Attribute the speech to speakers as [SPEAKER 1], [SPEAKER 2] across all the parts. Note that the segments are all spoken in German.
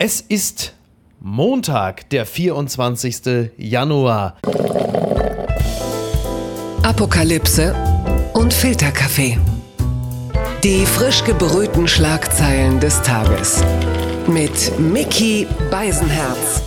[SPEAKER 1] Es ist Montag, der 24. Januar.
[SPEAKER 2] Apokalypse und Filterkaffee. Die frisch gebrühten Schlagzeilen des Tages. Mit Mickey Beisenherz.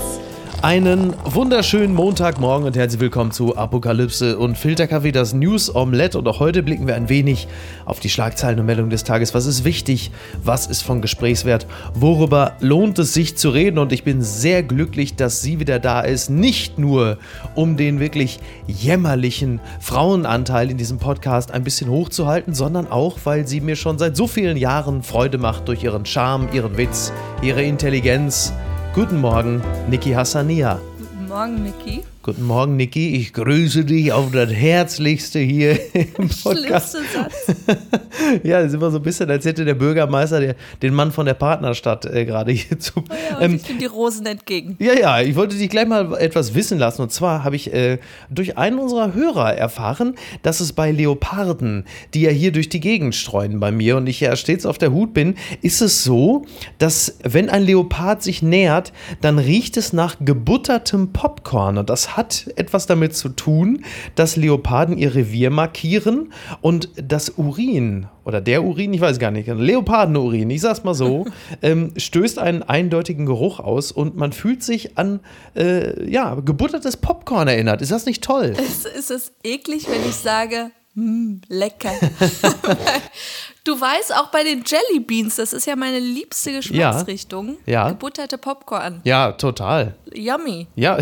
[SPEAKER 1] Einen wunderschönen Montagmorgen und herzlich willkommen zu Apokalypse und Filterkaffee, das News Omelette. Und auch heute blicken wir ein wenig auf die Schlagzeilen und Meldungen des Tages. Was ist wichtig? Was ist von Gesprächswert? Worüber lohnt es sich zu reden? Und ich bin sehr glücklich, dass sie wieder da ist. Nicht nur, um den wirklich jämmerlichen Frauenanteil in diesem Podcast ein bisschen hochzuhalten, sondern auch, weil sie mir schon seit so vielen Jahren Freude macht durch ihren Charme, ihren Witz, ihre Intelligenz Guten Morgen, Niki Hassania.
[SPEAKER 3] Guten Morgen, Niki.
[SPEAKER 1] Guten Morgen, Niki. Ich grüße dich auf das Herzlichste hier im Podcast.
[SPEAKER 3] Satz.
[SPEAKER 1] ja, das ist immer so ein bisschen, als hätte der Bürgermeister der, den Mann von der Partnerstadt äh, gerade hier zu.
[SPEAKER 3] Oh ja, und
[SPEAKER 1] Ähm,
[SPEAKER 3] ich finde die Rosen entgegen.
[SPEAKER 1] ja, ja, ich wollte dich gleich mal etwas wissen lassen. Und zwar habe ich äh, durch einen unserer Hörer erfahren, dass es bei Leoparden, die ja hier durch die Gegend streuen bei mir und ich ja stets auf der Hut bin, ist es so, dass wenn ein Leopard sich nähert, dann riecht es nach gebuttertem Popcorn. Und das hat etwas damit zu tun, dass Leoparden ihr Revier markieren und das Urin oder der Urin, ich weiß gar nicht, Leopardenurin, ich sag's mal so, ähm, stößt einen eindeutigen Geruch aus und man fühlt sich an, äh, ja, gebuttertes Popcorn erinnert. Ist das nicht toll?
[SPEAKER 3] Es ist es eklig, wenn ich sage, hm, lecker. du weißt, auch bei den Jelly Beans, das ist ja meine liebste Geschmacksrichtung,
[SPEAKER 1] Ja.
[SPEAKER 3] gebutterte Popcorn.
[SPEAKER 1] Ja, total.
[SPEAKER 3] Yummy.
[SPEAKER 1] Ja.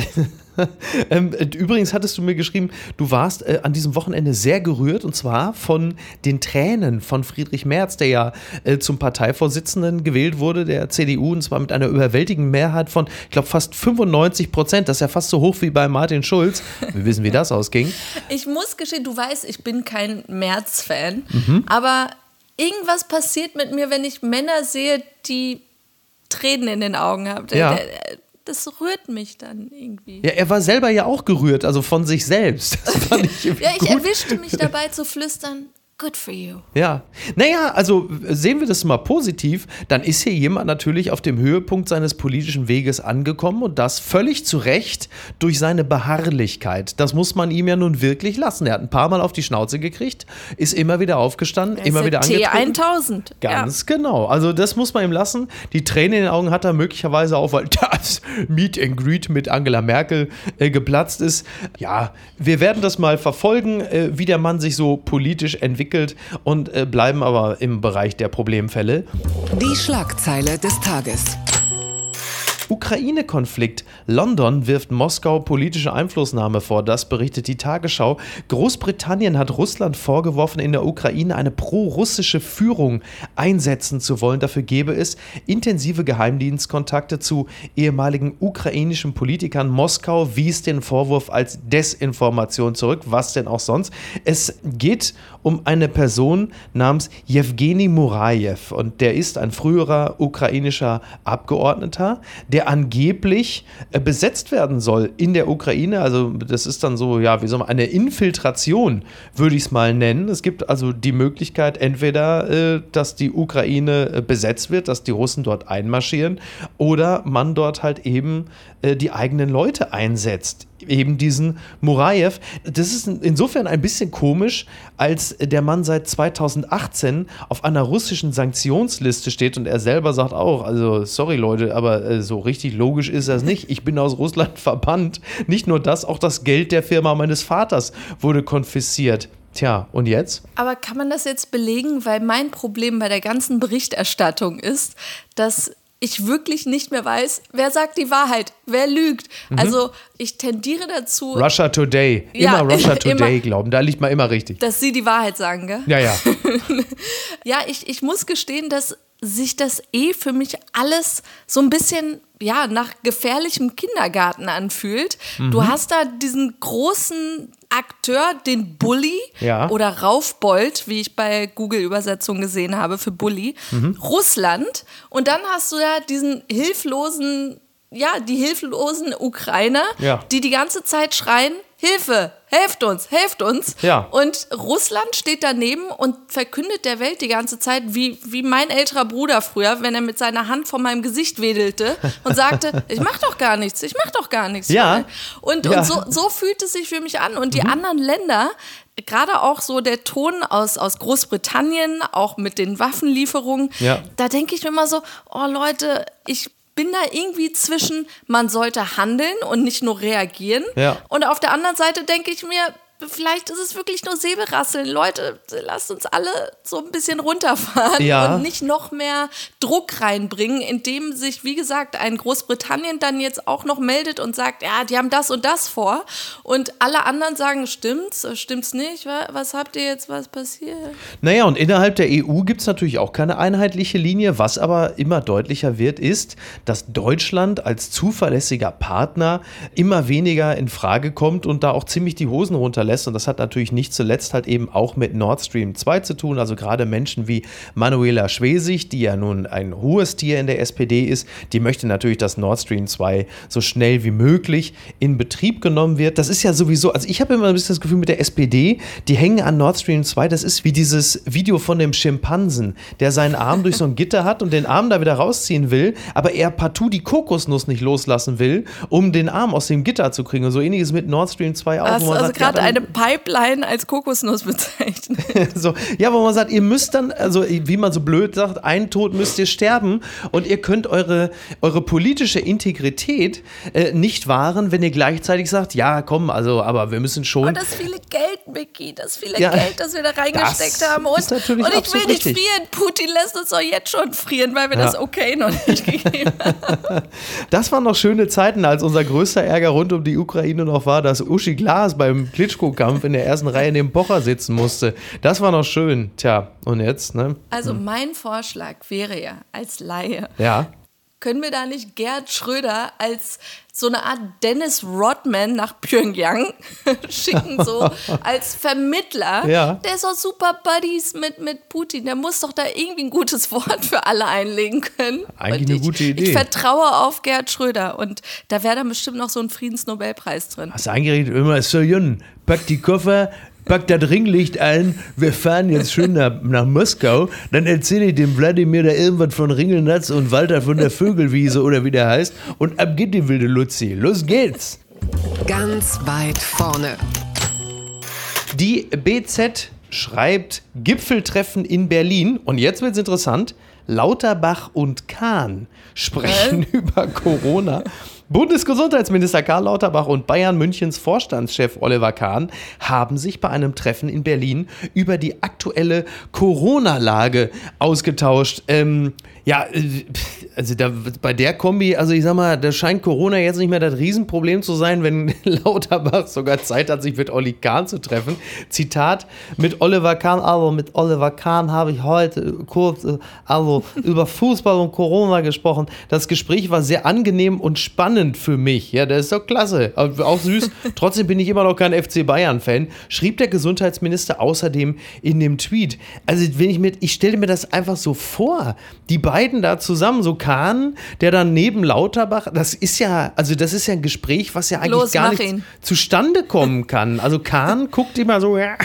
[SPEAKER 1] ähm, übrigens hattest du mir geschrieben, du warst äh, an diesem Wochenende sehr gerührt und zwar von den Tränen von Friedrich Merz, der ja äh, zum Parteivorsitzenden gewählt wurde, der CDU, und zwar mit einer überwältigenden Mehrheit von, ich glaube, fast 95 Prozent. Das ist ja fast so hoch wie bei Martin Schulz. Wir wissen, wie das ausging.
[SPEAKER 3] Ich muss gestehen, du weißt, ich bin kein März-Fan,
[SPEAKER 1] Mhm.
[SPEAKER 3] aber irgendwas passiert mit mir, wenn ich Männer sehe, die Tränen in den Augen haben.
[SPEAKER 1] Ja.
[SPEAKER 3] Das rührt mich dann irgendwie.
[SPEAKER 1] Ja, er war selber ja auch gerührt, also von sich selbst.
[SPEAKER 3] Ja, ich erwischte mich dabei zu flüstern, good for you.
[SPEAKER 1] Ja, naja, also sehen wir das mal positiv, dann ist hier jemand natürlich auf dem Höhepunkt seines politischen Weges angekommen und das völlig zu Recht durch seine Beharrlichkeit. Das muss man ihm ja nun wirklich lassen. Er hat ein paar Mal auf die Schnauze gekriegt, ist immer wieder aufgestanden, immer wieder angetreten.
[SPEAKER 3] T1000.
[SPEAKER 1] Ganz genau. Also das muss man ihm lassen. Die Tränen in den Augen hat er möglicherweise auch, weil das Meet and Greet mit Angela Merkel äh, geplatzt ist. Ja, wir werden das mal verfolgen, äh, wie der Mann sich so politisch entwickelt und äh, bleiben aber im Bereich der Problemfälle.
[SPEAKER 2] Die Schlagzeile des Tages.
[SPEAKER 1] Ukraine-Konflikt. London wirft Moskau politische Einflussnahme vor. Das berichtet die Tagesschau. Großbritannien hat Russland vorgeworfen, in der Ukraine eine pro-russische Führung einsetzen zu wollen. Dafür gebe es intensive Geheimdienstkontakte zu ehemaligen ukrainischen Politikern. Moskau wies den Vorwurf als Desinformation zurück. Was denn auch sonst? Es geht um eine Person namens Jewgeni Murajew und der ist ein früherer ukrainischer Abgeordneter, der angeblich äh, besetzt werden soll in der Ukraine. Also das ist dann so, ja, wie man, eine Infiltration, würde ich es mal nennen. Es gibt also die Möglichkeit, entweder, äh, dass die Ukraine äh, besetzt wird, dass die Russen dort einmarschieren, oder man dort halt eben äh, die eigenen Leute einsetzt eben diesen Murajew. Das ist insofern ein bisschen komisch, als der Mann seit 2018 auf einer russischen Sanktionsliste steht und er selber sagt auch, also sorry Leute, aber äh, so richtig logisch ist das nicht. Ich bin aus Russland verbannt. Nicht nur das, auch das Geld der Firma meines Vaters wurde konfisziert. Tja, und jetzt?
[SPEAKER 3] Aber kann man das jetzt belegen? Weil mein Problem bei der ganzen Berichterstattung ist, dass ich wirklich nicht mehr weiß, wer sagt die Wahrheit, wer lügt.
[SPEAKER 1] Mhm.
[SPEAKER 3] Also ich tendiere dazu,
[SPEAKER 1] Russia Today.
[SPEAKER 3] Ja,
[SPEAKER 1] Immer Russia Today
[SPEAKER 3] immer.
[SPEAKER 1] glauben. Da liegt man immer richtig.
[SPEAKER 3] dass sie die Wahrheit sagen, gell?
[SPEAKER 1] Ja, ja.
[SPEAKER 3] Ja, ich, ich muss gestehen, dass sich das eh für mich alles so ein bisschen ja, nach gefährlichem Kindergarten anfühlt.
[SPEAKER 1] Mhm.
[SPEAKER 3] Du hast da diesen großen Akteur, den Bully
[SPEAKER 1] Ja.
[SPEAKER 3] oder Raufbold, wie ich bei Google-Übersetzung gesehen habe für Bully,
[SPEAKER 1] Mhm.
[SPEAKER 3] Russland. Und dann hast du ja diesen hilflosen, ja, die hilflosen Ukrainer,
[SPEAKER 1] Ja.
[SPEAKER 3] die die ganze Zeit schreien, Hilfe, helft uns, helft uns.
[SPEAKER 1] Ja.
[SPEAKER 3] Und Russland steht daneben und verkündet der Welt die ganze Zeit, wie, wie mein älterer Bruder früher, wenn er mit seiner Hand vor meinem Gesicht wedelte und sagte, ich mach doch gar nichts, ich mach doch gar nichts.
[SPEAKER 1] Ja.
[SPEAKER 3] Und,
[SPEAKER 1] Ja.
[SPEAKER 3] und so, so fühlt es sich für mich an. Und die anderen Länder, gerade auch so der Ton aus, aus Großbritannien, auch mit den Waffenlieferungen,
[SPEAKER 1] Ja.
[SPEAKER 3] da denke ich mir immer so, oh Leute, ich bin da irgendwie zwischen, man sollte handeln und nicht nur reagieren.
[SPEAKER 1] Ja.
[SPEAKER 3] Und auf der anderen Seite denke ich mir, vielleicht ist es wirklich nur Säbelrasseln. Leute, lasst uns alle so ein bisschen runterfahren
[SPEAKER 1] Ja.
[SPEAKER 3] und nicht noch mehr Druck reinbringen, indem sich, wie gesagt, ein Großbritannien dann jetzt auch noch meldet und sagt, ja, die haben das und das vor. Und alle anderen sagen, stimmt's, stimmt's nicht? Wa- Was habt ihr jetzt, was passiert?
[SPEAKER 1] Naja, und innerhalb der EU gibt es natürlich auch keine einheitliche Linie. Was aber immer deutlicher wird, ist, dass Deutschland als zuverlässiger Partner immer weniger in Frage kommt und da auch ziemlich die Hosen runterlässt. Und das hat natürlich nicht zuletzt halt eben auch mit Nord Stream 2 zu tun. Also gerade Menschen wie Manuela Schwesig, die ja nun ein hohes Tier in der SPD ist, die möchte natürlich, dass Nord Stream 2 so schnell wie möglich in Betrieb genommen wird. Das ist ja sowieso, also ich habe immer ein bisschen das Gefühl mit der SPD, die hängen an Nord Stream 2, das ist wie dieses Video von dem Schimpansen, der seinen Arm durch so ein Gitter hat und den Arm da wieder rausziehen will, aber er partout die Kokosnuss nicht loslassen will, um den Arm aus dem Gitter zu kriegen. Und so ähnliches mit Nord Stream 2 auch.
[SPEAKER 3] Also
[SPEAKER 1] ja,
[SPEAKER 3] gerade
[SPEAKER 1] dann-
[SPEAKER 3] eine Pipeline als Kokosnuss bezeichnet?
[SPEAKER 1] so, ja, wo man sagt, ihr müsst dann, also wie man so blöd sagt, ein Tod müsst ihr sterben und ihr könnt eure, eure politische Integrität äh, nicht wahren, wenn ihr gleichzeitig sagt, ja, komm, also, aber wir müssen schon.
[SPEAKER 3] Und das viele Geld, Micky, das viele
[SPEAKER 1] Ja,
[SPEAKER 3] Geld, das wir da reingesteckt haben. Und,
[SPEAKER 1] ist natürlich
[SPEAKER 3] und ich will nicht
[SPEAKER 1] richtig.
[SPEAKER 3] frieren. Putin lässt uns doch jetzt schon frieren, weil wir
[SPEAKER 1] Ja.
[SPEAKER 3] das okay noch nicht gegeben haben.
[SPEAKER 1] Das waren noch schöne Zeiten, als unser größter Ärger rund um die Ukraine noch war, dass Uschi Glas beim Klitschko-Kampf in der ersten Reihe neben Pocher sitzen musste. Das war noch schön. Tja, und jetzt, ne?
[SPEAKER 3] Also mein Vorschlag wäre ja als Laie,
[SPEAKER 1] Ja.
[SPEAKER 3] Können wir da nicht Gerd Schröder als so eine Art Dennis Rodman nach Pyongyang schicken, so als Vermittler?
[SPEAKER 1] Ja.
[SPEAKER 3] Der ist doch super Buddies mit, mit Putin. Der muss doch da irgendwie ein gutes Wort für alle einlegen können.
[SPEAKER 1] Eigentlich
[SPEAKER 3] Und
[SPEAKER 1] eine
[SPEAKER 3] ich,
[SPEAKER 1] gute Idee.
[SPEAKER 3] Ich vertraue auf Gerd Schröder und da wäre dann bestimmt noch so ein Friedensnobelpreis drin.
[SPEAKER 1] Hast du eingeredet, immer so Jun, pack die Koffer, pack das Ringlicht ein, wir fahren jetzt schön nach, nach Moskau, dann erzähle ich dem Wladimir da irgendwas von Ringelnatz und Walter von der Vögelwiese oder wie der heißt und ab geht die wilde Luzi. Los geht's!
[SPEAKER 2] Ganz weit vorne.
[SPEAKER 1] Die BZ schreibt Gipfeltreffen in Berlin und jetzt wird's interessant. Lauterbach und Kahn sprechen über Corona. Bundesgesundheitsminister Karl Lauterbach und Bayern Münchens Vorstandschef Oliver Kahn haben sich bei einem Treffen in Berlin über die aktuelle Corona-Lage ausgetauscht. Ähm, ja, äh, also da, bei der Kombi, also ich sag mal, da scheint Corona jetzt nicht mehr das Riesenproblem zu sein, wenn Lauterbach sogar Zeit hat, sich mit Olli Kahn zu treffen. Zitat, mit Oliver Kahn, also mit Oliver Kahn habe ich heute kurz, äh, also über Fußball und Corona gesprochen. Das Gespräch war sehr angenehm und spannend für mich. Ja, das ist doch klasse. Auch süß. Trotzdem bin ich immer noch kein FC Bayern-Fan, schrieb der Gesundheitsminister außerdem in dem Tweet. Also, wenn ich mir, ich stelle mir das einfach so vor, die beiden da zusammen, so Kahn, der dann neben Lauterbach, das ist ja, also das ist ja ein Gespräch, was ja eigentlich
[SPEAKER 3] Los,
[SPEAKER 1] gar nicht
[SPEAKER 3] ihn.
[SPEAKER 1] zustande kommen kann. Also Kahn guckt immer so, ja,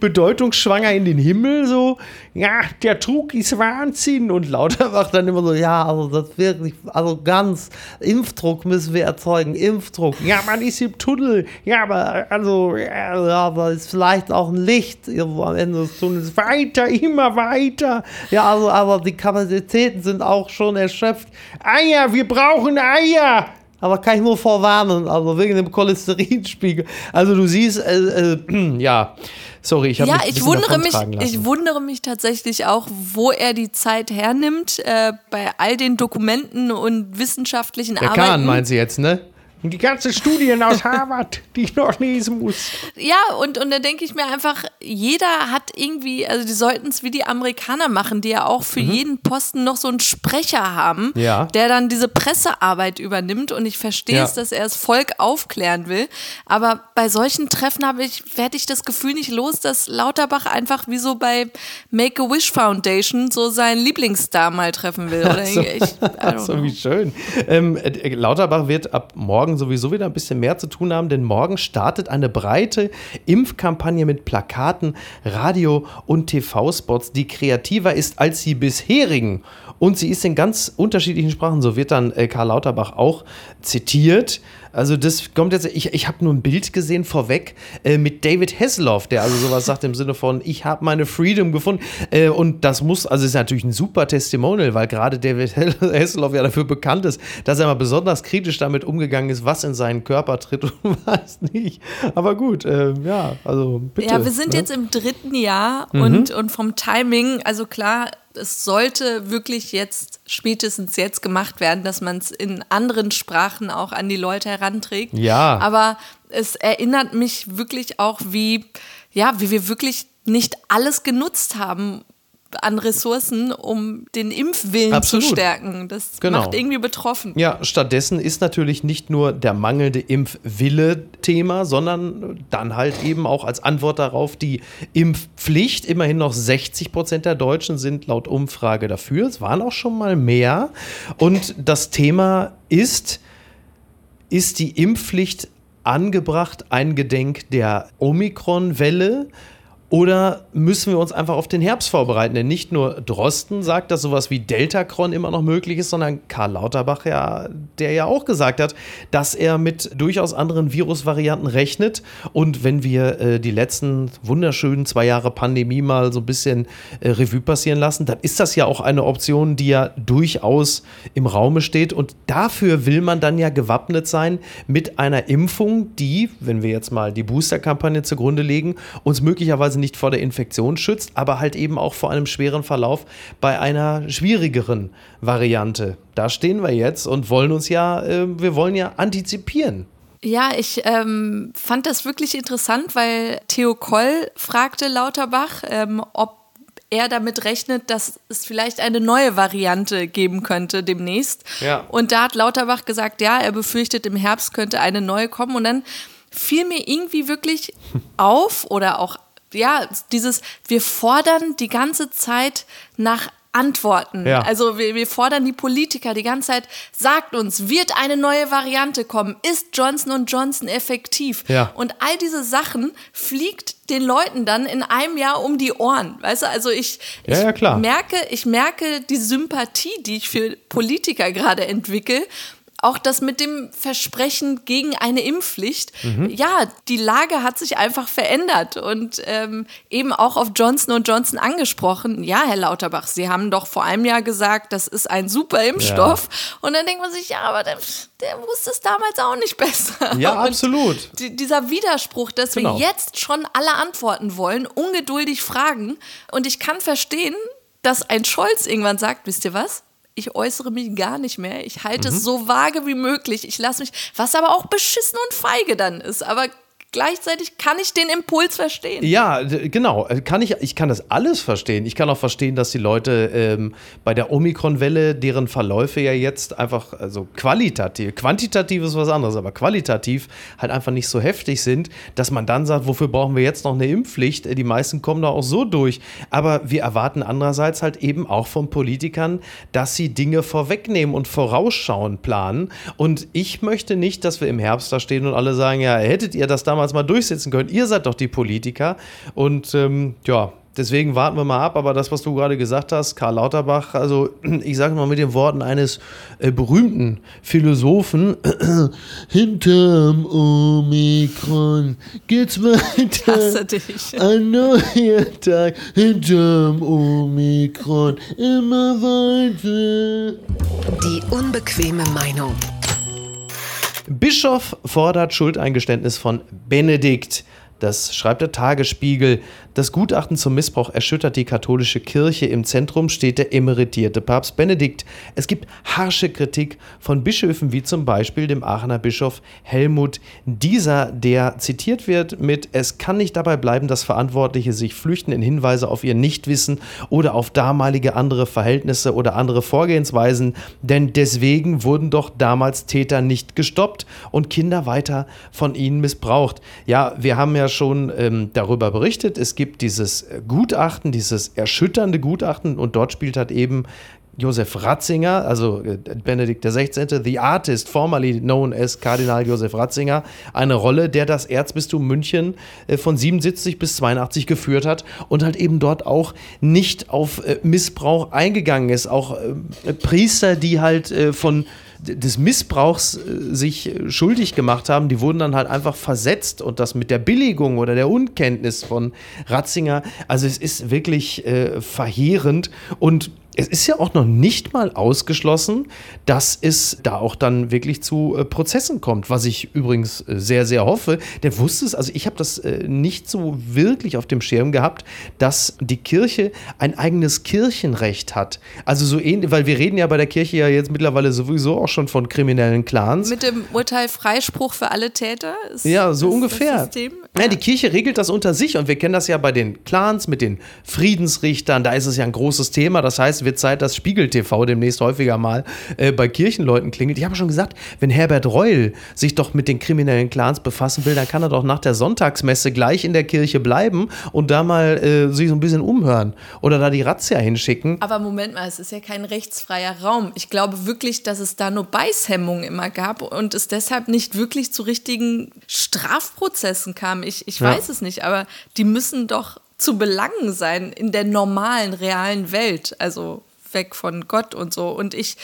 [SPEAKER 1] bedeutungsschwanger in den Himmel, so, ja, der Trug ist Wahnsinn. Und Lauterbach dann immer so, ja, also das wirklich, also ganz, Impfdruck müssen wir erzeugen, Impfdruck. Ja, man ist im Tunnel. Ja, aber also, ja, aber ist vielleicht auch ein Licht irgendwo am Ende des Tunnels. Weiter, immer weiter. Ja, also, aber die Kapazitäten sind auch schon erschöpft. Eier, wir brauchen Eier. Aber kann ich nur vorwarnen, also wegen dem Cholesterinspiegel. Also du siehst, äh, äh, ja, sorry, ich habe
[SPEAKER 3] Ja,
[SPEAKER 1] mich ein
[SPEAKER 3] ich wundere mich,
[SPEAKER 1] lassen.
[SPEAKER 3] ich wundere mich tatsächlich auch, wo er die Zeit hernimmt, äh, bei all den Dokumenten und wissenschaftlichen
[SPEAKER 1] Der
[SPEAKER 3] Arbeiten.
[SPEAKER 1] Kahn meint sie jetzt, ne? Und die ganzen Studien aus Harvard, die ich noch lesen muss.
[SPEAKER 3] Ja, und, und da denke ich mir einfach, jeder hat irgendwie, also die sollten es wie die Amerikaner machen, die ja auch für jeden Posten noch so einen Sprecher haben,
[SPEAKER 1] Mhm. Ja.
[SPEAKER 3] der dann diese Pressearbeit übernimmt. Und ich verstehe
[SPEAKER 1] Ja.
[SPEAKER 3] es, dass er das Volk aufklären will. Aber bei solchen Treffen habe ich, werde ich das Gefühl nicht los, dass Lauterbach einfach wie so bei Make-A-Wish Foundation so seinen Lieblingsstar mal treffen will. Oder
[SPEAKER 1] So,
[SPEAKER 3] ich,
[SPEAKER 1] so wie schön. Ähm, äh, Lauterbach wird ab morgen morgen sowieso wieder ein bisschen mehr zu tun haben, denn morgen startet eine breite Impfkampagne mit Plakaten, Radio- und TV-Spots, die kreativer ist als die bisherigen. Und sie ist in ganz unterschiedlichen Sprachen. So wird dann äh, Karl Lauterbach auch zitiert. Also das kommt jetzt, ich, ich habe nur ein Bild gesehen vorweg äh, mit David Hasselhoff, der also sowas sagt im Sinne von, ich habe meine Freedom gefunden. Äh, und das muss, also ist natürlich ein super Testimonial, weil gerade David Hasselhoff ja dafür bekannt ist, dass er mal besonders kritisch damit umgegangen ist, was in seinen Körper tritt und was nicht. Aber gut, äh, ja, also bitte.
[SPEAKER 3] Ja, wir sind
[SPEAKER 1] ne?
[SPEAKER 3] jetzt im dritten Jahr und, und vom Timing, also klar, es sollte wirklich jetzt, spätestens jetzt gemacht werden, dass man es in anderen Sprachen auch an die Leute heranträgt.
[SPEAKER 1] Ja.
[SPEAKER 3] Aber es erinnert mich wirklich auch, wie, ja, wie wir wirklich nicht alles genutzt haben an Ressourcen, um den Impfwillen
[SPEAKER 1] Absolut.
[SPEAKER 3] zu stärken. Das
[SPEAKER 1] Genau.
[SPEAKER 3] macht irgendwie betroffen.
[SPEAKER 1] Ja, stattdessen ist natürlich nicht nur der mangelnde Impfwille Thema, sondern dann halt eben auch als Antwort darauf die Impfpflicht. Immerhin noch 60 Prozent der Deutschen sind laut Umfrage dafür. Es waren auch schon mal mehr. Und das Thema ist, ist die Impfpflicht angebracht eingedenk der Omikron-Welle? Oder müssen wir uns einfach auf den Herbst vorbereiten? Denn nicht nur Drosten sagt, dass sowas wie Deltacron immer noch möglich ist, sondern Karl Lauterbach ja, der ja auch gesagt hat, dass er mit durchaus anderen Virusvarianten rechnet. Und wenn wir äh, die letzten wunderschönen zwei Jahre Pandemie mal so ein bisschen äh, Revue passieren lassen, dann ist das ja auch eine Option, die ja durchaus im Raume steht. Und dafür will man dann ja gewappnet sein mit einer Impfung, die, wenn wir jetzt mal die Booster-Kampagne zugrunde legen, uns möglicherweise nicht vor der Infektion schützt, aber halt eben auch vor einem schweren Verlauf bei einer schwierigeren Variante. Da stehen wir jetzt und wollen uns ja, äh, wir wollen ja antizipieren.
[SPEAKER 3] Ja, ich ähm, fand das wirklich interessant, weil Theo Koll fragte Lauterbach, ähm, ob er damit rechnet, dass es vielleicht eine neue Variante geben könnte demnächst.
[SPEAKER 1] Ja.
[SPEAKER 3] Und da hat Lauterbach gesagt, ja, er befürchtet, im Herbst könnte eine neue kommen. Und dann fiel mir irgendwie wirklich auf oder auch, ja, dieses, wir fordern die ganze Zeit nach Antworten.
[SPEAKER 1] Ja.
[SPEAKER 3] Also wir, wir fordern die Politiker die ganze Zeit, sagt uns, wird eine neue Variante kommen? Ist Johnson Johnson effektiv?
[SPEAKER 1] Ja.
[SPEAKER 3] Und all diese Sachen fliegt den Leuten dann in einem Jahr um die Ohren. Weißt du, also ich, ich
[SPEAKER 1] Ja,
[SPEAKER 3] merke, ich merke die Sympathie, die ich für Politiker gerade entwickle. Auch das mit dem Versprechen gegen eine Impfpflicht.
[SPEAKER 1] Mhm.
[SPEAKER 3] Ja, die Lage hat sich einfach verändert und ähm, eben auch auf Johnson Johnson angesprochen. Ja, Herr Lauterbach, Sie haben doch vor einem Jahr gesagt, das ist ein super Impfstoff. Und dann denkt man sich, ja, aber der, der wusste es damals auch nicht besser.
[SPEAKER 1] Ja,
[SPEAKER 3] Und
[SPEAKER 1] absolut.
[SPEAKER 3] die, dieser Widerspruch, dass
[SPEAKER 1] Genau.
[SPEAKER 3] wir jetzt schon alle antworten wollen, ungeduldig fragen. Und ich kann verstehen, dass ein Scholz irgendwann sagt, wisst ihr was? Ich äußere mich gar nicht mehr. Ich halte
[SPEAKER 1] Mhm.
[SPEAKER 3] es so vage wie möglich. Ich lasse mich, was aber auch beschissen und feige dann ist. Aber gleichzeitig kann ich den Impuls verstehen.
[SPEAKER 1] Ja, genau. Äh, Kann ich, ich kann das alles verstehen. Ich kann auch verstehen, dass die Leute ähm, bei der Omikron-Welle, deren Verläufe ja jetzt einfach, also qualitativ, quantitativ ist was anderes, aber qualitativ halt einfach nicht so heftig sind, dass man dann sagt, wofür brauchen wir jetzt noch eine Impfpflicht? Äh, Die meisten kommen da auch so durch. Aber wir erwarten andererseits halt eben auch von Politikern, dass sie Dinge vorwegnehmen und vorausschauen planen. Und ich möchte nicht, dass wir im Herbst da stehen und alle sagen, ja, hättet ihr das damals mal durchsetzen können. Ihr seid doch die Politiker. Und ähm, ja, deswegen warten wir mal ab. Aber das, was du gerade gesagt hast, Karl Lauterbach, also ich sage mal mit den Worten eines äh, berühmten Philosophen, hinterm Omikron geht's weiter.
[SPEAKER 3] Hasse dich.
[SPEAKER 1] Ein neuer Tag hinterm Omikron, immer weiter.
[SPEAKER 2] Die unbequeme Meinung.
[SPEAKER 1] Bischof fordert Schuldeingeständnis von Benedikt. Das schreibt der Tagesspiegel. Das Gutachten zum Missbrauch erschüttert die katholische Kirche. Im Zentrum steht der emeritierte Papst Benedikt. Es gibt harsche Kritik von Bischöfen wie zum Beispiel dem Aachener Bischof Helmut Dieser, der zitiert wird mit Es kann nicht dabei bleiben, dass Verantwortliche sich flüchten in Hinweise auf ihr Nichtwissen oder auf damalige andere Verhältnisse oder andere Vorgehensweisen, denn deswegen wurden doch damals Täter nicht gestoppt und Kinder weiter von ihnen missbraucht. Ja, wir haben ja schon ähm, darüber berichtet. Es gibt dieses äh, Gutachten, dieses erschütternde Gutachten und dort spielt halt eben Josef Ratzinger, also äh, Benedikt XVI., the artist, formerly known as Kardinal Josef Ratzinger, eine Rolle, der das Erzbistum München äh, von 77 bis 82 geführt hat und halt eben dort auch nicht auf äh, Missbrauch eingegangen ist. Auch Priester, die halt von des Missbrauchs äh, sich schuldig gemacht haben, die wurden dann halt einfach versetzt und das mit der Billigung oder der Unkenntnis von Ratzinger. Also es ist wirklich äh, verheerend und es ist ja auch noch nicht mal ausgeschlossen, dass es da auch dann wirklich zu äh, Prozessen kommt, was ich übrigens äh, sehr, sehr hoffe. Der wusste es, also ich habe das äh, nicht so wirklich auf dem Schirm gehabt, dass die Kirche ein eigenes Kirchenrecht hat. Also so ähnlich, weil wir reden ja bei der Kirche ja jetzt mittlerweile sowieso auch schon von kriminellen Clans.
[SPEAKER 3] Mit dem Urteil Freispruch für alle Täter?
[SPEAKER 1] Ist, ja, so ungefähr. Ja, die Kirche regelt das unter sich und wir kennen das ja bei den Clans mit den Friedensrichtern, da ist es ja ein großes Thema. Das heißt, wird Zeit, dass Spiegel TV demnächst häufiger mal äh, bei Kirchenleuten klingelt. Ich habe schon gesagt, wenn Herbert Reul sich doch mit den kriminellen Clans befassen will, dann kann er doch nach der Sonntagsmesse gleich in der Kirche bleiben und da mal äh, sich so ein bisschen umhören oder da die Razzia hinschicken.
[SPEAKER 3] Aber Moment mal, es ist ja kein rechtsfreier Raum. Ich glaube wirklich, dass es da nur Beißhemmungen immer gab und es deshalb nicht wirklich zu richtigen Strafprozessen kam. Ich, ich weiß ja. es nicht, aber die müssen doch zu belangen sein in der normalen, realen Welt. Also weg von Gott und so. Und ich,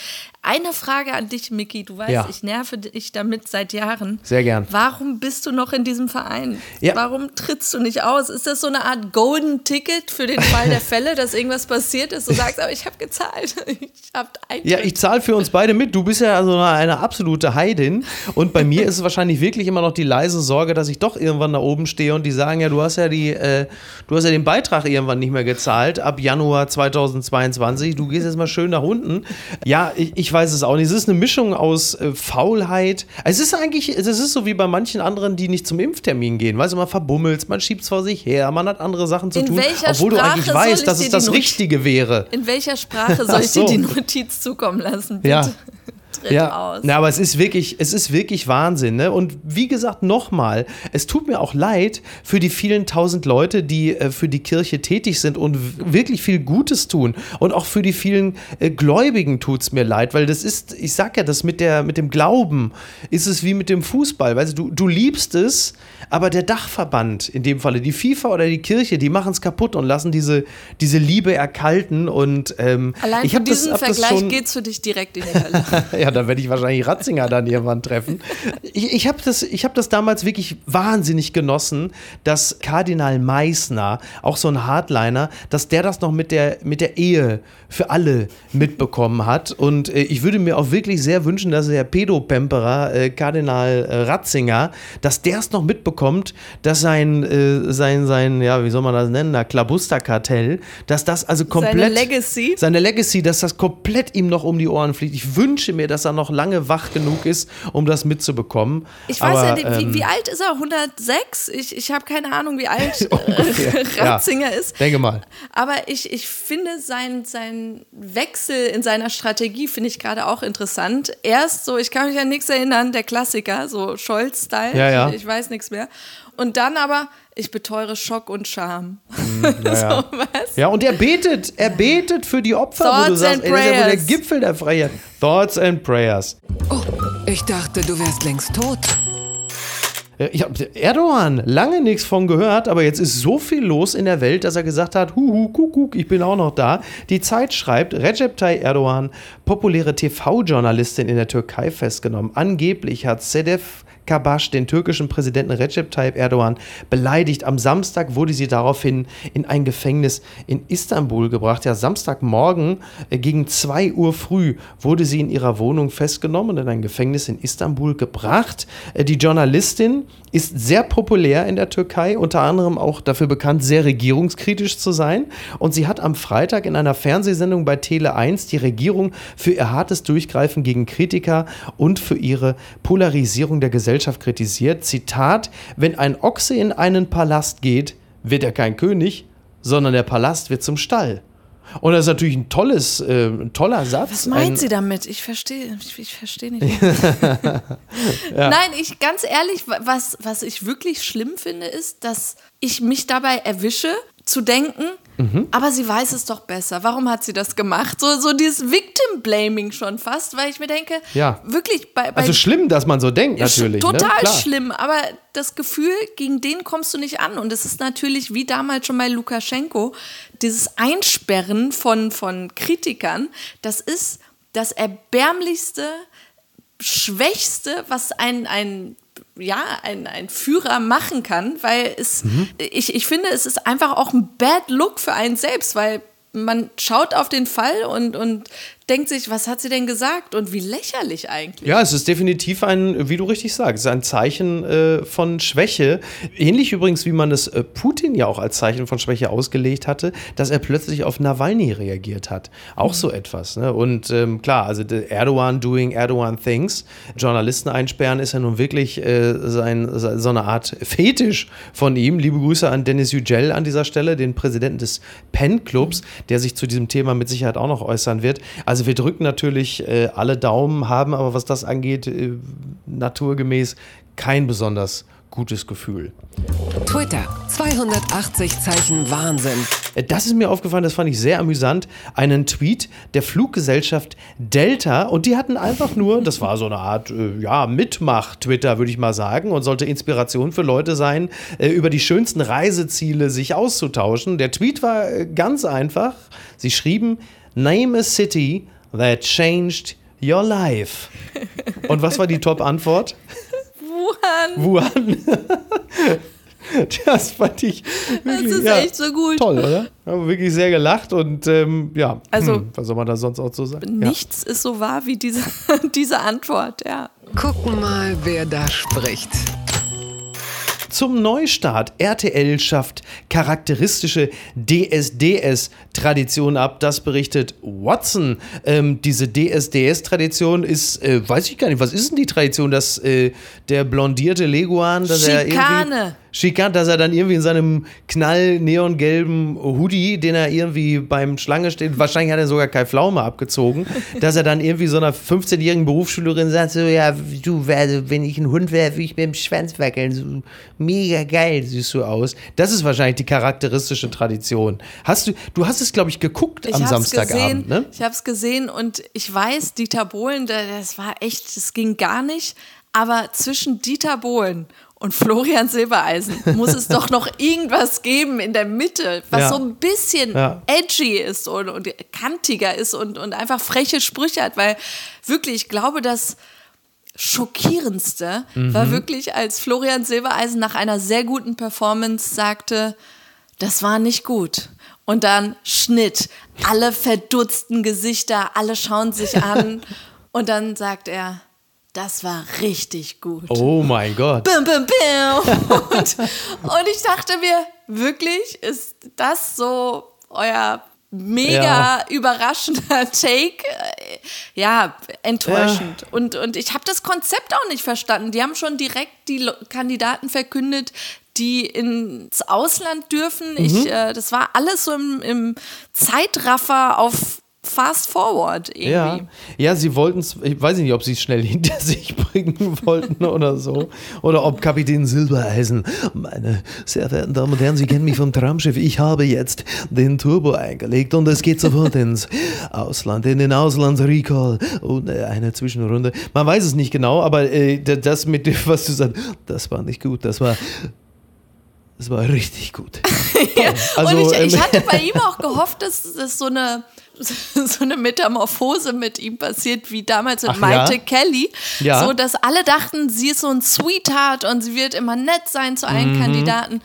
[SPEAKER 3] eine Frage an dich, Miki. Du weißt, ja. ich nerve dich damit seit Jahren.
[SPEAKER 1] Sehr gern.
[SPEAKER 3] Warum bist du noch in diesem Verein? Ja. Warum trittst du nicht aus? Ist das so eine Art Golden Ticket für den Fall der Fälle, dass irgendwas passiert ist? Du sagst, aber ich habe gezahlt. Ich
[SPEAKER 1] habe Ja, ich zahle für uns beide mit. Du bist ja also eine absolute Heidin. Und bei mir ist es wahrscheinlich wirklich immer noch die leise Sorge, dass ich doch irgendwann da oben stehe und die sagen, ja, du hast ja die, äh, du hast ja den Beitrag irgendwann nicht mehr gezahlt ab Januar 2022. Du gehst jetzt mal schön nach unten. Ja, ich, ich weiß es auch nicht. Es ist eine Mischung aus äh, Faulheit. Es ist eigentlich, es ist so wie bei manchen anderen, die nicht zum Impftermin gehen. Weißt du, man verbummelt, man schiebt es vor sich her, man hat andere Sachen zu
[SPEAKER 3] in
[SPEAKER 1] tun, obwohl
[SPEAKER 3] Sprache
[SPEAKER 1] du eigentlich weißt, dass es das Richtige wäre.
[SPEAKER 3] In welcher Sprache soll ich so. dir die Notiz zukommen lassen? Bitte?
[SPEAKER 1] Ja tritt ja. aus. Ja, aber es ist wirklich, es ist wirklich Wahnsinn. Ne? Und wie gesagt, nochmal, es tut mir auch leid für die vielen tausend Leute, die äh, für die Kirche tätig sind und wirklich viel Gutes tun. Und auch für die vielen äh, Gläubigen tut es mir leid, weil das ist, ich sag ja, das mit, der, mit dem Glauben ist es wie mit dem Fußball. Weißt du, du liebst es, aber der Dachverband, in dem Falle die FIFA oder die Kirche, die machen es kaputt und lassen diese, diese Liebe erkalten. Und ähm,
[SPEAKER 3] Allein
[SPEAKER 1] ich
[SPEAKER 3] von diesem das, Vergleich geht es für dich direkt in die Hölle.
[SPEAKER 1] ja, da werde ich wahrscheinlich Ratzinger dann irgendwann treffen. Ich, ich habe das, hab das damals wirklich wahnsinnig genossen, dass Kardinal Meissner, auch so ein Hardliner, dass der das noch mit der, mit der Ehe für alle mitbekommen hat. Und äh, ich würde mir auch wirklich sehr wünschen, dass der Pedopemperer, äh, Kardinal äh, Ratzinger, dass der es noch mitbekommt, dass sein, äh, sein, sein, ja, wie soll man das nennen, Klabusterkartell, dass das also komplett. Seine
[SPEAKER 3] Legacy?
[SPEAKER 1] Seine Legacy, dass das komplett ihm noch um die Ohren fliegt. Ich wünsche mir, dass er noch lange wach genug ist, um das mitzubekommen.
[SPEAKER 3] Ich weiß Aber, ja, wie, ähm, wie, alt ist er? 106? Ich, ich habe keine Ahnung, wie alt äh, Ratzinger ja, ist.
[SPEAKER 1] Denke mal.
[SPEAKER 3] Aber ich, ich finde sein, sein Wechsel in seiner Strategie finde ich gerade auch interessant. Erst so, ich kann mich an nichts erinnern, der Klassiker, so Scholz-Style,
[SPEAKER 1] ja, ja.
[SPEAKER 3] ich, ich weiß nichts mehr. Und dann aber, ich beteure Schock und Scham.
[SPEAKER 1] Mm, ja, so, ja, und er betet, er betet für die Opfer,
[SPEAKER 3] Thoughts
[SPEAKER 1] wo du sagst,
[SPEAKER 3] ey, das ist
[SPEAKER 1] ja wohl der Gipfel der Freiheit. Thoughts and Prayers.
[SPEAKER 2] Oh, ich dachte, du wärst längst tot.
[SPEAKER 1] Ich habe Erdogan lange nichts von gehört, aber jetzt ist so viel los in der Welt, dass er gesagt hat, huhu, kuckuck, ich bin auch noch da. Die Zeit schreibt, Recep Tayyip Erdogan, populäre TV-Journalistin in der Türkei festgenommen. Angeblich hat Sedef Kabasch den türkischen Präsidenten Recep Tayyip Erdogan beleidigt. Am Samstag wurde sie daraufhin in ein Gefängnis in Istanbul gebracht. Ja, Samstagmorgen äh, gegen 2 Uhr früh wurde sie in ihrer Wohnung festgenommen und in ein Gefängnis in Istanbul gebracht. Äh, die Journalistin ist sehr populär in der Türkei, unter anderem auch dafür bekannt, sehr regierungskritisch zu sein. Und sie hat am Freitag in einer Fernsehsendung bei Tele 1 die Regierung für ihr hartes Durchgreifen gegen Kritiker und für ihre Polarisierung der Gesellschaft kritisiert. Zitat: Wenn ein Ochse in einen Palast geht, wird er kein König, sondern der Palast wird zum Stall. Und das ist natürlich ein tolles, äh, ein toller Satz.
[SPEAKER 3] Was meint ein, sie damit? Ich verstehe, ich, ich verstehe nicht. ja. Nein, ich ganz ehrlich, was, was ich wirklich schlimm finde, ist, dass ich mich dabei erwische, zu denken,
[SPEAKER 1] Mhm.
[SPEAKER 3] Aber sie weiß es doch besser. Warum hat sie das gemacht? So, so dieses Victim-Blaming schon fast, weil ich mir denke,
[SPEAKER 1] Ja.
[SPEAKER 3] wirklich bei, bei
[SPEAKER 1] Also schlimm, dass man so denkt, natürlich.
[SPEAKER 3] Total
[SPEAKER 1] ne?
[SPEAKER 3] Schlimm, aber das Gefühl, gegen den kommst du nicht an. Und es ist natürlich, wie damals schon bei Lukaschenko, dieses Einsperren von, von Kritikern, das ist das erbärmlichste, schwächste, was ein, ein ja, ein, ein Führer machen kann, weil es,
[SPEAKER 1] Mhm.
[SPEAKER 3] ich, ich finde, es ist einfach auch ein Bad Look für einen selbst, weil man schaut auf den Fall und, und denkt sich, was hat sie denn gesagt und wie lächerlich eigentlich.
[SPEAKER 1] Ja, es ist definitiv ein, wie du richtig sagst, ein Zeichen äh, von Schwäche. Ähnlich übrigens, wie man es äh, Putin ja auch als Zeichen von Schwäche ausgelegt hatte, dass er plötzlich auf Nawalny reagiert hat. Auch so etwas. Ne? Und ähm, klar, also Erdogan doing Erdogan things, Journalisten einsperren, ist ja nun wirklich äh, sein, se- so eine Art Fetisch von ihm. Liebe Grüße an Dennis Yücel an dieser Stelle, den Präsidenten des PEN-Clubs, der sich zu diesem Thema mit Sicherheit auch noch äußern wird. Also wir drücken natürlich äh, alle Daumen, haben aber was das angeht, äh, naturgemäß kein besonders gutes Gefühl.
[SPEAKER 2] Twitter. 280 Zeichen Wahnsinn.
[SPEAKER 1] Äh, Das ist mir aufgefallen, das fand ich sehr amüsant. Einen Tweet der Fluggesellschaft Delta und die hatten einfach nur, das war so eine Art, äh, ja, Mitmach-Twitter, würde ich mal sagen, und sollte Inspiration für Leute sein, äh, über die schönsten Reiseziele sich auszutauschen. Der Tweet war äh, ganz einfach. Sie schrieben: Name a city that changed your life. Und was war die Top-Antwort?
[SPEAKER 3] Wuhan,
[SPEAKER 1] Wuhan. Das fand ich
[SPEAKER 3] das
[SPEAKER 1] wirklich,
[SPEAKER 3] ist
[SPEAKER 1] ja,
[SPEAKER 3] echt so gut.
[SPEAKER 1] toll, oder? Haben wirklich sehr gelacht und ähm, ja,
[SPEAKER 3] Also-
[SPEAKER 1] hm, was soll man da sonst auch so sagen?
[SPEAKER 3] Nichts ist so wahr wie diese, diese Antwort, ja.
[SPEAKER 2] Gucken mal, wer da spricht.
[SPEAKER 1] Zum Neustart. RTL schafft charakteristische DSDS-Tradition ab. Das berichtet Watson. Ähm, diese DSDS-Tradition ist, äh, weiß ich gar nicht, was ist denn die Tradition, dass äh, der blondierte Leguan, dass er irgendwie.
[SPEAKER 3] Schikane,
[SPEAKER 1] dass er dann irgendwie in seinem knall neongelben Hoodie, den er irgendwie beim Schlange steht, wahrscheinlich hat er sogar Kai Pflaume abgezogen, dass er dann irgendwie so einer 15-jährigen Berufsschülerin sagt, so, ja, du, wenn ich ein Hund wäre, würde ich mit dem Schwanz wackeln, so mega geil siehst du aus. Das ist wahrscheinlich die charakteristische Tradition. Hast du, du hast es, glaube ich, geguckt
[SPEAKER 3] Ich
[SPEAKER 1] am Samstagabend,
[SPEAKER 3] gesehen,
[SPEAKER 1] ne?
[SPEAKER 3] Ich habe es gesehen und ich weiß, Dieter Bohlen, da- das war echt, das ging gar nicht. Aber zwischen Dieter Bohlen und Florian Silbereisen muss es doch noch irgendwas geben in der Mitte, was
[SPEAKER 1] Ja.
[SPEAKER 3] so ein bisschen
[SPEAKER 1] Ja.
[SPEAKER 3] edgy ist und, und kantiger ist und, und einfach freche Sprüche hat, weil wirklich, ich glaube, das schockierendste
[SPEAKER 1] Mhm.
[SPEAKER 3] war wirklich, als Florian Silbereisen nach einer sehr guten Performance sagte, das war nicht gut. Und dann Schnitt, alle verdutzten Gesichter, alle schauen sich an und dann sagt er, das war richtig gut.
[SPEAKER 1] Oh mein Gott.
[SPEAKER 3] Bim, bim, bim. Und, und ich dachte mir, wirklich, ist das so euer mega
[SPEAKER 1] Ja.
[SPEAKER 3] überraschender Take? Ja, enttäuschend. Und, und ich habe das Konzept auch nicht verstanden. Die haben schon direkt die Kandidaten verkündet, die ins Ausland dürfen.
[SPEAKER 1] Mhm.
[SPEAKER 3] Ich, äh, das war alles so im, im Zeitraffer auf Fast Forward irgendwie.
[SPEAKER 1] Ja, ja, sie wollten es, ich weiß nicht, ob sie es schnell hinter sich bringen wollten oder so. Oder ob Kapitän Silbereisen, meine sehr verehrten Damen und Herren, Sie kennen mich vom Traumschiff. Ich habe jetzt den Turbo eingelegt und es geht sofort ins Ausland, in den Auslandsrecall und äh, eine Zwischenrunde. Man weiß es nicht genau, aber äh, das mit dem, was du sagst, das war nicht gut, das war. Das war richtig gut.
[SPEAKER 3] Ja,
[SPEAKER 1] Also,
[SPEAKER 3] und ich, ich
[SPEAKER 1] ähm,
[SPEAKER 3] hatte bei ihm auch gehofft, dass, dass so eine so eine Metamorphose mit ihm passiert, wie damals mit
[SPEAKER 1] Ach
[SPEAKER 3] Maite
[SPEAKER 1] ja?
[SPEAKER 3] Kelly.
[SPEAKER 1] Ja.
[SPEAKER 3] So, dass alle dachten, sie ist so ein Sweetheart und sie wird immer nett sein zu allen Kandidaten.
[SPEAKER 1] Mhm.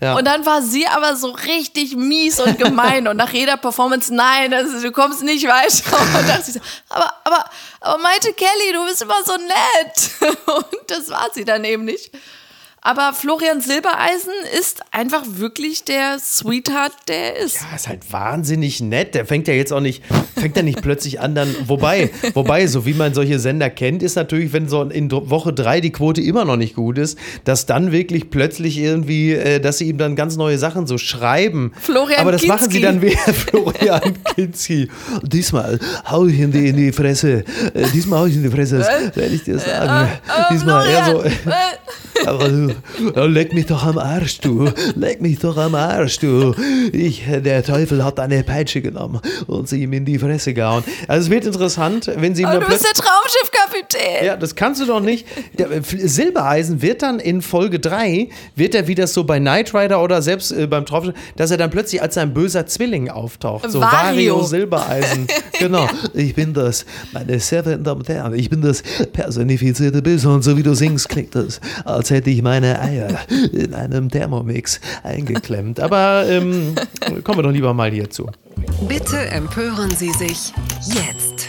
[SPEAKER 1] Ja.
[SPEAKER 3] Und dann war sie aber so richtig mies und gemein und nach jeder Performance, nein, also, du kommst nicht weiter. Und dachte ich so, aber, aber, aber Maite Kelly, du bist immer so nett. Und das war sie dann eben nicht. Aber Florian Silbereisen ist einfach wirklich der Sweetheart, der er ist.
[SPEAKER 1] Ja, ist halt wahnsinnig nett. Der fängt ja jetzt auch nicht, fängt ja nicht plötzlich an, dann, wobei, wobei, so wie man solche Sender kennt, ist natürlich, wenn so in Woche drei die Quote immer noch nicht gut ist, dass dann wirklich plötzlich irgendwie, äh, dass sie ihm dann ganz neue Sachen so schreiben.
[SPEAKER 3] Florian
[SPEAKER 1] Aber das machen sie
[SPEAKER 3] Kinski.
[SPEAKER 1] dann wieder Florian Kinski. Diesmal hau ich in die, in die Fresse. Äh, diesmal hau ich in die Fresse, das werde ich dir sagen. Diesmal eher so. Leck mich doch am Arsch, du. Leck mich doch am Arsch, du. Ich, der Teufel hat eine Peitsche genommen und sie ihm in die Fresse gehauen. Also es wird interessant, wenn sie
[SPEAKER 3] Aber du bist der Traumschiffkapitän.
[SPEAKER 1] ja, das kannst du doch nicht. Der, äh, Silbereisen wird dann in Folge 3, wird er wie das so bei Knight Rider oder selbst äh, beim Traumschiff, dass er dann plötzlich als ein böser Zwilling auftaucht. So
[SPEAKER 3] Vario.
[SPEAKER 1] Vario Silbereisen. Genau. Ich bin das, meine sehr verehrten Damen und Herren, ich bin das personifizierte Böse und so wie du singst, klingt das, als hätte ich meine Eier in einem Thermomix eingeklemmt. Aber ähm, kommen wir doch lieber mal hierzu.
[SPEAKER 2] Bitte empören Sie sich jetzt.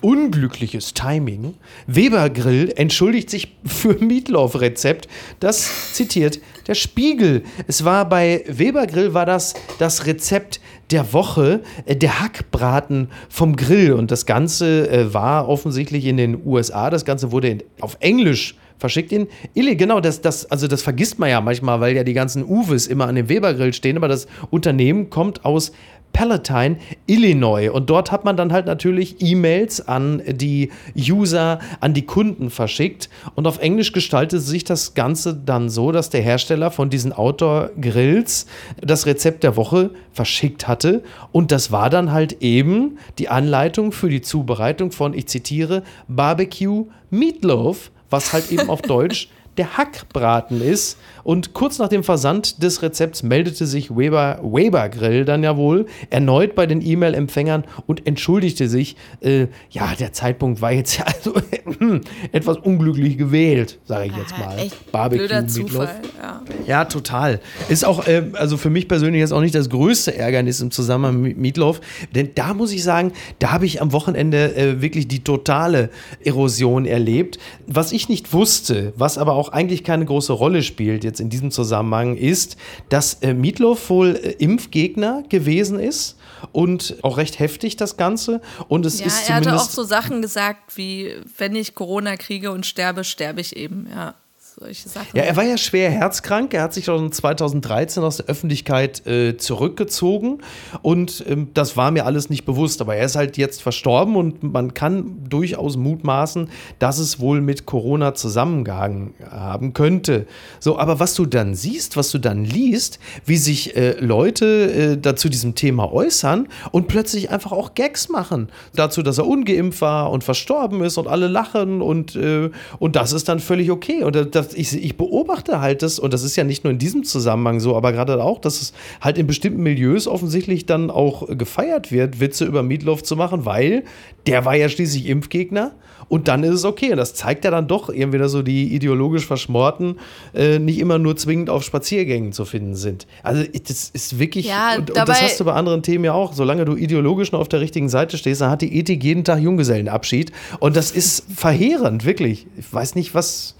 [SPEAKER 1] unglückliches Timing. Weber Grill entschuldigt sich für Meatloaf-Rezept. Das zitiert der Spiegel. Es war bei Weber Grill war das das Rezept der Woche, äh, der Hackbraten vom Grill. Und das Ganze äh, war offensichtlich in den USA. Das Ganze wurde in, auf Englisch verschickt in Illy. Genau, das, das, also das vergisst man ja manchmal, weil ja die ganzen Uwes immer an dem Weber Grill stehen. Aber das Unternehmen kommt aus Palatine, Illinois. Und dort hat man dann halt natürlich E-Mails an die User, an die Kunden verschickt. Und auf Englisch gestaltet sich das Ganze dann so, dass der Hersteller von diesen Outdoor-Grills das Rezept der Woche verschickt hatte. Und das war dann halt eben die Anleitung für die Zubereitung von, ich zitiere, Barbecue Meatloaf, was halt eben auf Deutsch der Hackbraten ist. Und kurz nach dem Versand des Rezepts meldete sich Weber, Weber Grill dann ja wohl erneut bei den E-Mail-Empfängern und entschuldigte sich. Äh, ja, der Zeitpunkt war jetzt ja also etwas unglücklich gewählt, sage ich jetzt mal.
[SPEAKER 3] Echt
[SPEAKER 1] Barbecue.
[SPEAKER 3] Zufall. Ja.
[SPEAKER 1] Ja, total. Ist auch, äh, also für mich persönlich jetzt auch nicht das größte Ärgernis im Zusammenhang mit Meatloaf, denn da muss ich sagen, da habe ich am Wochenende äh, wirklich die totale Erosion erlebt. Was ich nicht wusste, was aber auch eigentlich keine große Rolle spielt jetzt in diesem Zusammenhang, ist, dass äh, Meatloaf wohl äh, Impfgegner gewesen ist und auch recht heftig das Ganze. Und es
[SPEAKER 3] Ja,
[SPEAKER 1] ist
[SPEAKER 3] er hatte auch so Sachen gesagt wie, wenn ich Corona kriege und sterbe, sterbe ich eben. Ja, solche Sachen.
[SPEAKER 1] Ja, er war ja schwer herzkrank. Er hat sich schon 2013 aus der Öffentlichkeit äh, zurückgezogen und ähm, das war mir alles nicht bewusst. Aber er ist halt jetzt verstorben und man kann durchaus mutmaßen, dass es wohl mit Corona zusammengehangen haben könnte. So, aber was du dann siehst, was du dann liest, wie sich äh, Leute äh, dazu diesem Thema äußern und plötzlich einfach auch Gags machen. Dazu, dass er ungeimpft war und verstorben ist und alle lachen und, äh, und das ist dann völlig okay. Und das, ich, ich beobachte halt das, und das ist ja nicht nur in diesem Zusammenhang so, aber gerade auch, dass es halt in bestimmten Milieus offensichtlich dann auch gefeiert wird, Witze über Meatloaf zu machen, weil der war ja schließlich Impfgegner. Und dann ist es okay. Und das zeigt ja dann doch irgendwie, dass so die ideologisch Verschmorten äh, nicht immer nur zwingend auf Spaziergängen zu finden sind. Also das ist wirklich,
[SPEAKER 3] Ja,
[SPEAKER 1] und, und das hast du bei anderen Themen ja auch. Solange du ideologisch noch auf der richtigen Seite stehst, dann hat die Ethik jeden Tag Junggesellenabschied. Und das ist verheerend, wirklich. Ich weiß nicht, was.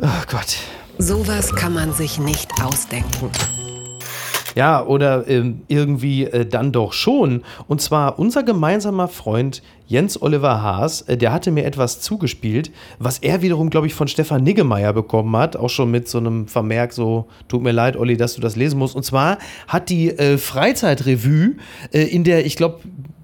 [SPEAKER 1] Oh Gott.
[SPEAKER 2] Sowas kann man sich nicht ausdenken.
[SPEAKER 1] Ja, oder ähm, irgendwie äh, dann doch schon. Und zwar unser gemeinsamer Freund Jens Oliver Haas, äh, der hatte mir etwas zugespielt, was er wiederum, glaube ich, von Stefan Niggemeier bekommen hat. Auch schon mit so einem Vermerk, so, tut mir leid, Olli, dass du das lesen musst. Und zwar hat die äh, Freizeitrevue äh, in der, ich glaube,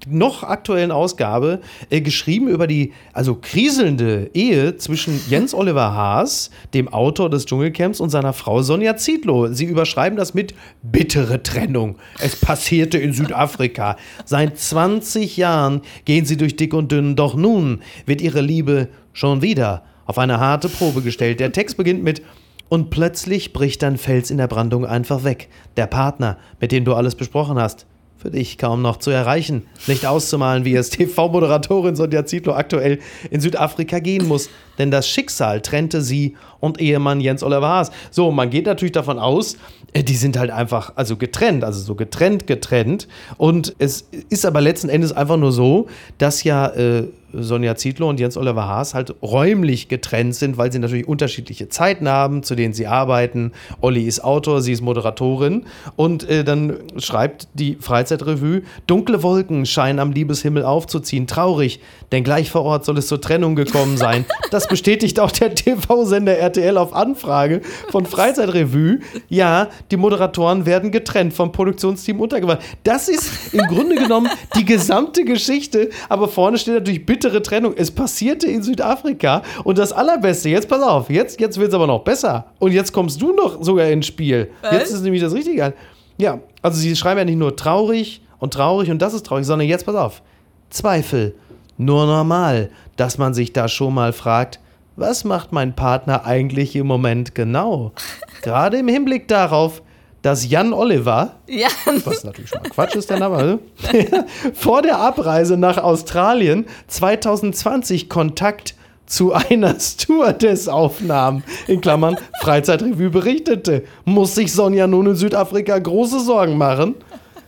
[SPEAKER 1] noch aktuellen Ausgabe äh, geschrieben über die also kriselnde Ehe zwischen Jens Oliver Haas, dem Autor des Dschungelcamps, und seiner Frau Sonja Zietlow. Sie überschreiben das mit bittere Trennung. Es passierte in Südafrika. Seit 20 Jahren gehen sie durch dick und dünn, doch nun wird ihre Liebe schon wieder auf eine harte Probe gestellt. Der Text beginnt mit und plötzlich bricht dein Fels in der Brandung einfach weg. Der Partner, mit dem du alles besprochen hast, für dich kaum noch zu erreichen. Nicht auszumalen, wie es TV-Moderatorin Sonja Zietlow aktuell in Südafrika gehen muss. Denn das Schicksal trennte sie und Ehemann Jens Oliver Haas. So, man geht natürlich davon aus, die sind halt einfach, also getrennt, also so getrennt, getrennt. Und es ist aber letzten Endes einfach nur so, dass ja äh, Sonja Zietlow und Jens Oliver Haas halt räumlich getrennt sind, weil sie natürlich unterschiedliche Zeiten haben, zu denen sie arbeiten. Olli ist Autor, sie ist Moderatorin. Und äh, dann schreibt die Freizeitrevue, dunkle Wolken scheinen am Liebeshimmel aufzuziehen. Traurig, denn gleich vor Ort soll es zur Trennung gekommen sein. Das bestätigt auch der TV-Sender RTL auf Anfrage von Freizeitrevue. Ja, die Moderatoren werden getrennt vom Produktionsteam untergebracht. Das ist im Grunde genommen die gesamte Geschichte. Aber vorne steht natürlich, bitte bittere Trennung. Es passierte in Südafrika und das Allerbeste, jetzt pass auf, jetzt, jetzt wird es aber noch besser. Und jetzt kommst du noch sogar ins Spiel.
[SPEAKER 3] Was?
[SPEAKER 1] Jetzt ist nämlich das Richtige. Ja, also sie schreiben ja nicht nur traurig und traurig und das ist traurig, sondern jetzt pass auf. Zweifel. Nur normal, dass man sich da schon mal fragt, was macht mein Partner eigentlich im Moment genau? Gerade im Hinblick darauf, dass Jan Oliver,
[SPEAKER 3] Ja,
[SPEAKER 1] was natürlich schon mal Quatsch ist, der Name, also, vor der Abreise nach Australien 2020 Kontakt zu einer Stewardess aufnahm, in Klammern Freizeitrevue berichtete. Muss sich Sonja nun in Südafrika große Sorgen machen?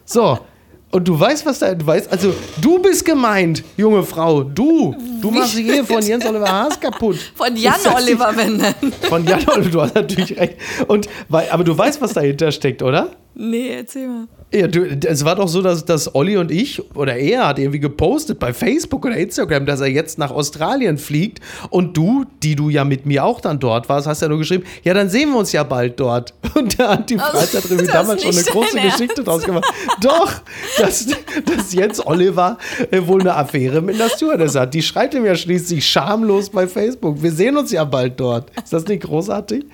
[SPEAKER 1] So. Und du weißt, was da, du weißt, also du bist gemeint, junge Frau, du, du machst die Ehe von Jens Oliver Haas kaputt.
[SPEAKER 3] von Jan Oliver Wenden.
[SPEAKER 1] Von Jan Oliver, du hast natürlich recht. Und, weil, aber du weißt, was dahinter steckt, oder?
[SPEAKER 3] Nee, erzähl mal.
[SPEAKER 1] Ja, du, es war doch so, dass, dass Olli und ich, oder er hat irgendwie gepostet bei Facebook oder Instagram, dass er jetzt nach Australien fliegt. Und du, die du ja mit mir auch dann dort warst, hast ja nur geschrieben, ja, dann sehen wir uns ja bald dort. Und da hat die
[SPEAKER 3] Also,
[SPEAKER 1] Freizeitrevue
[SPEAKER 3] das
[SPEAKER 1] damals schon eine große
[SPEAKER 3] dein
[SPEAKER 1] Geschichte
[SPEAKER 3] Ernst.
[SPEAKER 1] draus gemacht. Doch, dass, dass jetzt Oliver äh, wohl eine Affäre mit einer Stewardess hat. Die schreibt ihm ja schließlich schamlos bei Facebook. Wir sehen uns ja bald dort. Ist das nicht großartig?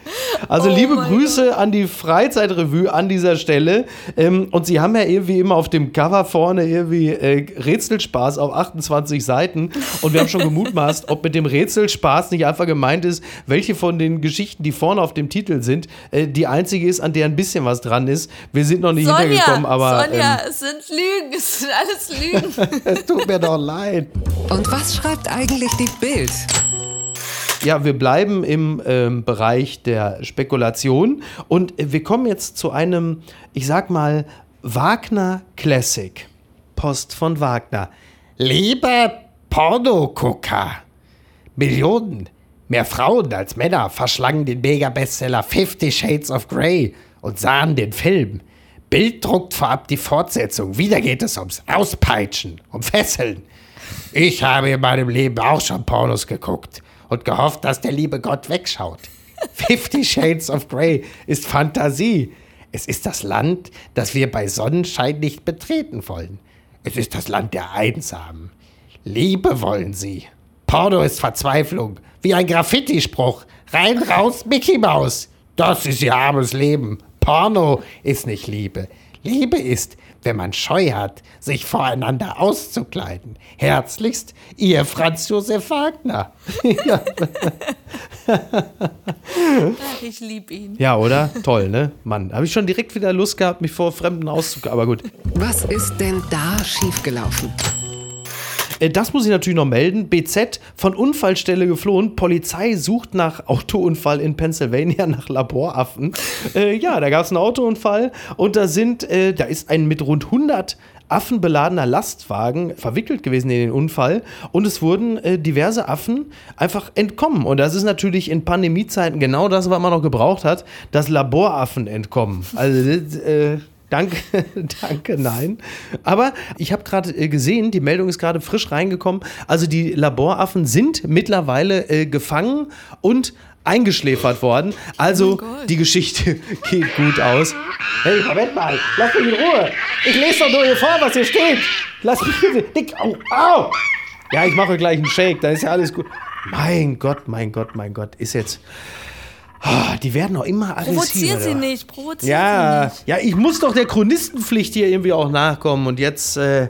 [SPEAKER 1] Also
[SPEAKER 3] Oh
[SPEAKER 1] liebe Grüße an die Freizeitrevue an dieser Stelle. Ähm, und sie haben ja irgendwie immer auf dem Cover vorne irgendwie äh, Rätselspaß auf 28 Seiten. Und wir haben schon gemutmaßt, ob mit dem Rätselspaß nicht einfach gemeint ist, welche von den Geschichten, die vorne auf dem Titel sind, äh, die einzige ist, an der ein bisschen was dran ist. Wir sind noch nicht hintergekommen,
[SPEAKER 3] Sonja,
[SPEAKER 1] aber
[SPEAKER 3] Sonja,
[SPEAKER 1] ähm,
[SPEAKER 3] es sind Lügen, es sind alles Lügen.
[SPEAKER 1] es tut mir doch leid.
[SPEAKER 2] Und was schreibt eigentlich die Bild?
[SPEAKER 1] Ja, wir bleiben im ähm, Bereich der Spekulation und äh, wir kommen jetzt zu einem, ich sag mal, Wagner Classic. Post von Wagner. Lieber Pornogucker, Millionen, mehr Frauen als Männer verschlangen den Mega-Bestseller Fifty Shades of Grey und sahen den Film. Bild druckt vorab die Fortsetzung. Wieder geht es ums Auspeitschen, um Fesseln. Ich habe in meinem Leben auch schon Pornos geguckt und gehofft, dass der liebe Gott wegschaut. Fifty Shades of Grey ist Fantasie. Es ist das Land, das wir bei Sonnenschein nicht betreten wollen. Es ist das Land der Einsamen. Liebe wollen sie. Porno ist Verzweiflung, wie ein Graffiti-Spruch. Rein, raus, Mickey Maus. Das ist ihr armes Leben. Porno ist nicht Liebe. Liebe ist, wenn man Scheu hat, sich voreinander auszukleiden. Herzlichst, ihr Franz Josef Wagner. ja.
[SPEAKER 3] Ach, ich liebe ihn.
[SPEAKER 1] ja, oder? Toll, ne? Mann, habe ich schon direkt wieder Lust gehabt, mich vor Fremden auszukleiden. Aber gut.
[SPEAKER 2] Was ist denn da schiefgelaufen?
[SPEAKER 1] Äh, Das muss ich natürlich noch melden. BZ von Unfallstelle geflohen. Polizei sucht nach Autounfall in Pennsylvania nach Laboraffen. Äh, ja, da gab es einen Autounfall und da sind, äh, da ist ein mit rund 100 Affen beladener Lastwagen verwickelt gewesen in den Unfall und es wurden äh, diverse Affen einfach entkommen. Und das ist natürlich in Pandemiezeiten genau das, was man noch gebraucht hat, dass Laboraffen entkommen. Also, äh, Danke, danke, nein. Aber ich habe gerade äh, gesehen, die Meldung ist gerade frisch reingekommen. Also die Laboraffen sind mittlerweile äh, gefangen und eingeschläfert worden. Also
[SPEAKER 3] Gott.
[SPEAKER 1] die Geschichte geht gut aus. Hey, Moment mal, lass mich in Ruhe. Ich lese doch nur hier vor, was hier steht. Lass mich bitte. Dick, au, au. Ja, ich mache gleich einen Shake, dann ist ja alles gut. Mein Gott, mein Gott, mein Gott, ist jetzt. Ah, Die werden auch immer aggressiver.
[SPEAKER 3] Provozier sie nicht, provozier sie
[SPEAKER 1] Ja,
[SPEAKER 3] nicht.
[SPEAKER 1] ja, ich muss doch der Chronistenpflicht hier irgendwie auch nachkommen. Und jetzt, äh,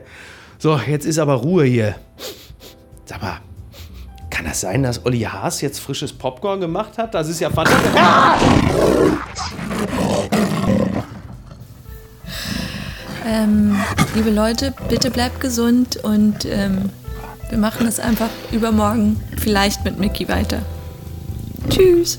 [SPEAKER 1] so, jetzt ist aber Ruhe hier. Sag mal, kann das sein, dass Olli Haas jetzt frisches Popcorn gemacht hat? Das ist ja fantastisch. Ah!
[SPEAKER 3] Ähm, liebe Leute, bitte bleibt gesund und ähm, wir machen es einfach übermorgen vielleicht mit Mickey weiter. Tschüss.